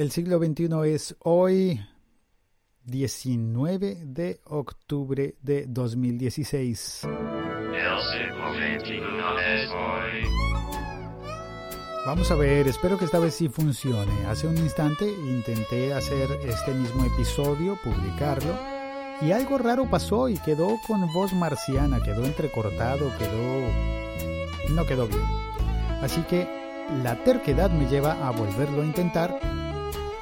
El siglo XXI es hoy 19 de octubre de 2016. Vamos a ver, espero que esta vez sí funcione. Hace un instante intenté hacer este mismo episodio, publicarlo, y algo raro pasó y quedó con voz marciana, quedó entrecortado, quedó... no quedó bien. Así que la terquedad me lleva a volverlo a intentar,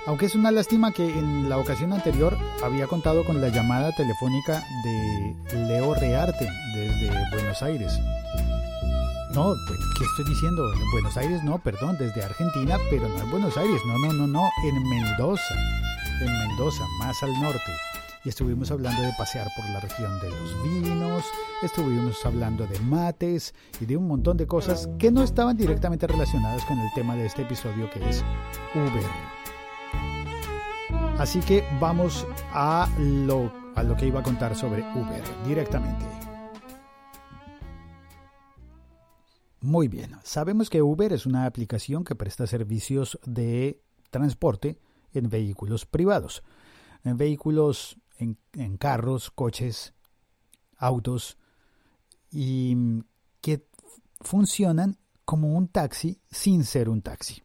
aunque es una lástima que en la ocasión anterior había contado con la llamada telefónica de Leo Rearte desde Buenos Aires. No, pues, ¿qué estoy diciendo? En Buenos Aires no, perdón, desde Argentina, pero no en Buenos Aires, no, no, no, no, en Mendoza, en Mendoza, más al norte. Y estuvimos hablando de pasear por la región de los vinos, estuvimos hablando de mates y de un montón de cosas que no estaban directamente relacionadas con el tema de este episodio que es Uber. Así que vamos a lo, a lo que iba a contar sobre Uber directamente. Muy bien, sabemos que Uber es una aplicación que presta servicios de transporte en vehículos privados, en vehículos, en, en carros, coches, autos, y que funcionan como un taxi sin ser un taxi.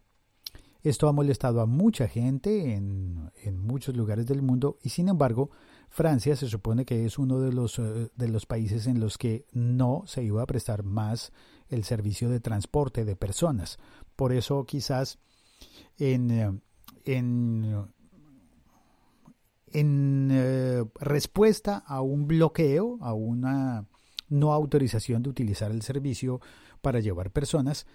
Esto ha molestado a mucha gente en, muchos lugares del mundo y sin embargo Francia se supone que es uno de los, uh, de los países en los que no se iba a prestar más el servicio de transporte de personas. Por eso quizás en, en uh, respuesta a un bloqueo, a una no autorización de utilizar el servicio para llevar personas,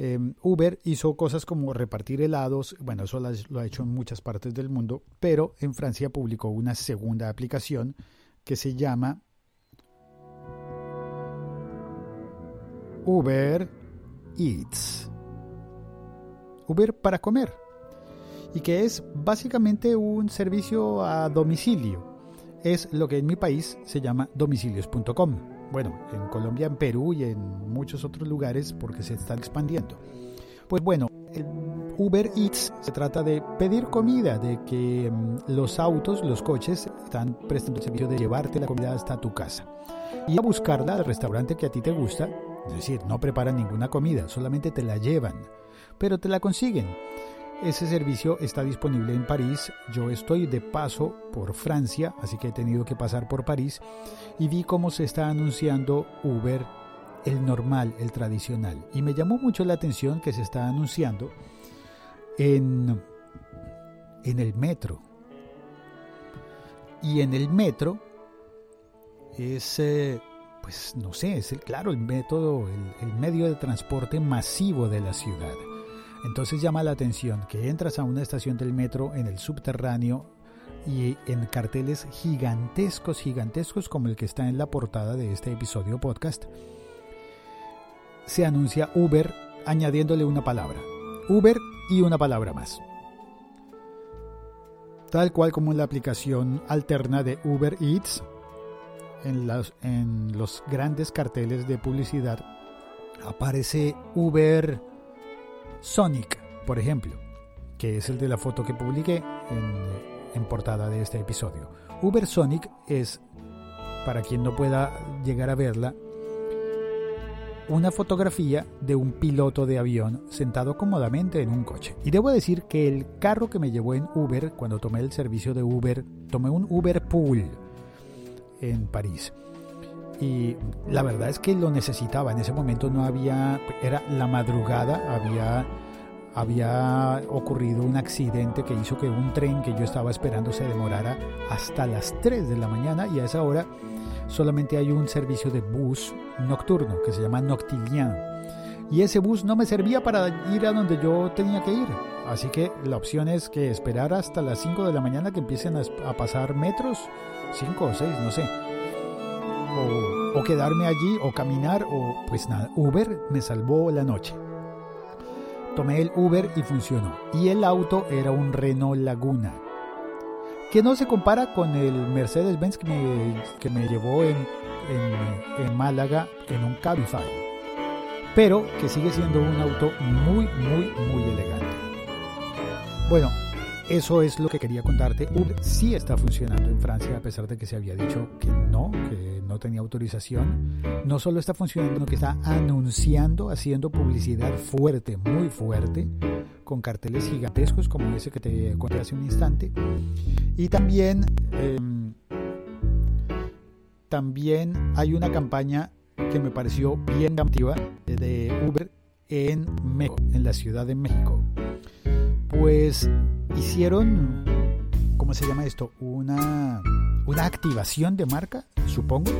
eh, Uber hizo cosas como repartir helados, bueno, eso lo ha hecho en muchas partes del mundo, pero en Francia publicó una segunda aplicación que se llama Uber Eats. Uber para comer. Y que es básicamente un servicio a domicilio. Es lo que en mi país se llama domicilios.com bueno, en Colombia, en Perú y en muchos otros lugares porque se está expandiendo. Pues bueno, el Uber Eats se trata de pedir comida, de que mm, los autos, los coches están prestando el servicio de llevarte la comida hasta tu casa. Y a buscarla al restaurante que a ti te gusta, es decir, no preparan ninguna comida, solamente te la llevan, pero te la consiguen. Ese servicio está disponible en París. Yo estoy de paso por Francia, así que he tenido que pasar por París y vi cómo se está anunciando Uber, el normal, el tradicional. Y me llamó mucho la atención que se está anunciando en, en el metro. Y en el metro es, eh, pues no sé, es el, claro, el método, el, el medio de transporte masivo de la ciudad. Entonces llama la atención que entras a una estación del metro en el subterráneo y en carteles gigantescos, gigantescos como el que está en la portada de este episodio podcast, se anuncia Uber añadiéndole una palabra. Uber y una palabra más. Tal cual como en la aplicación alterna de Uber Eats, en, en los grandes carteles de publicidad aparece Uber Sonic, por ejemplo, que es el de la foto que publiqué en, portada de este episodio. Uber Sonic es, para quien no pueda llegar a verla, una fotografía de un piloto de avión sentado cómodamente en un coche. Y debo decir que el carro que me llevó en Uber, cuando tomé el servicio de Uber, tomé un Uber Pool en París. Y la verdad es que lo necesitaba. En ese momento no había, era la madrugada, había, había ocurrido un accidente que hizo que un tren que yo estaba esperando se demorara hasta las 3 de la mañana y a esa hora solamente hay un servicio de bus nocturno que se llama Noctilien. Y ese bus no me servía para ir a donde yo tenía que ir. Así que la opción es que esperar hasta las 5 de la mañana que empiecen a, pasar metros, 5 o 6, no sé. O, quedarme allí o caminar o pues nada. Uber me salvó la noche. Tomé el Uber y funcionó. Y el auto era un Renault Laguna que no se compara con el Mercedes-Benz que me, que me llevó en, en, en, Málaga en un Cabify, pero que sigue siendo un auto muy, muy, muy elegante. Bueno, eso es lo que quería contarte. Uber sí está funcionando en Francia, a pesar de que se había dicho que no, que no tenía autorización. No solo está funcionando, sino que está anunciando, haciendo publicidad fuerte, muy fuerte, con carteles gigantescos como ese que te conté hace un instante. Y también, em, también hay una campaña que me pareció bien llamativa de Uber en México, en la Ciudad de México. Pues hicieron, ¿cómo se llama esto? Una, una activación de marca, supongo,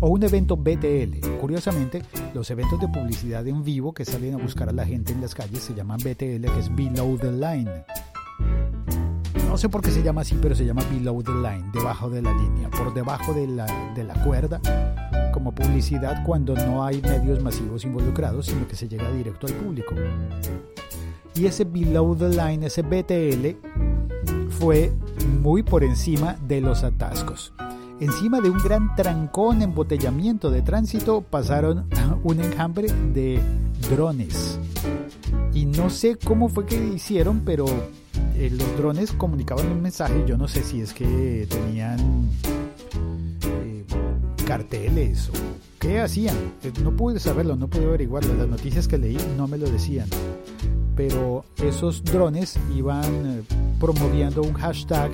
o un evento BTL. Curiosamente, los eventos de publicidad en vivo que salen a buscar a la gente en las calles se llaman BTL, que es Below the Line. No sé por qué se llama así, pero se llama Below the Line, debajo de la línea, por debajo de la, de la cuerda, como publicidad cuando no hay medios masivos involucrados, sino que se llega directo al público. Y ese Below the Line, ese BTL, fue muy por encima de los atascos. Encima de un gran trancón, embotellamiento de tránsito, pasaron un enjambre de drones. Y no sé cómo fue que hicieron, pero eh, los drones comunicaban un mensaje. Yo no sé si es que tenían eh, carteles o qué hacían. Eh, no pude saberlo, no pude averiguarlo. Las noticias que leí no me lo decían pero esos drones iban promoviendo un hashtag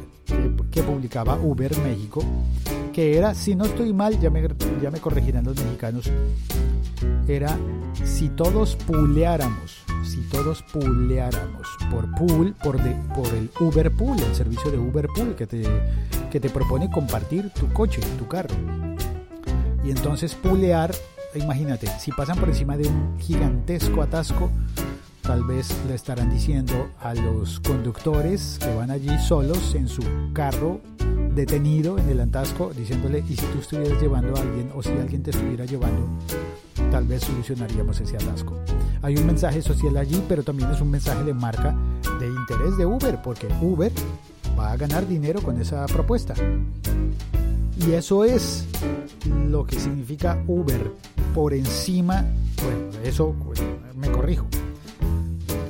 que, publicaba Uber México, que era, si no estoy mal, ya me, ya me corregirán los mexicanos, era si todos puleáramos, si todos puleáramos por pool, por, de, por el Uber Pool, el servicio de Uber Pool que te, que te propone compartir tu coche, tu carro. Y entonces pulear, imagínate, si pasan por encima de un gigantesco atasco, tal vez le estarán diciendo a los conductores que van allí solos en su carro detenido en el antasco, diciéndole, y si tú estuvieras llevando a alguien o si alguien te estuviera llevando, tal vez solucionaríamos ese atasco. Hay un mensaje social allí, pero también es un mensaje de marca de interés de Uber, porque Uber va a ganar dinero con esa propuesta. Y eso es lo que significa Uber por encima, bueno, eso me corrijo,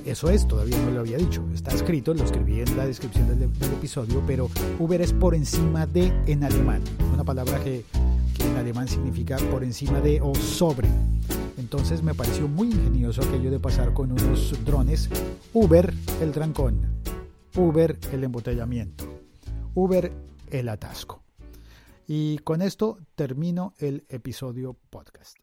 eso es, todavía no lo había dicho. Está escrito, lo escribí en la descripción del, episodio, pero Uber es por encima de en alemán. Una palabra que, que en alemán significa por encima de o sobre. Entonces me pareció muy ingenioso aquello de pasar con unos drones. Uber el trancón. Uber el embotellamiento. Uber el atasco. Y con esto termino el episodio podcast.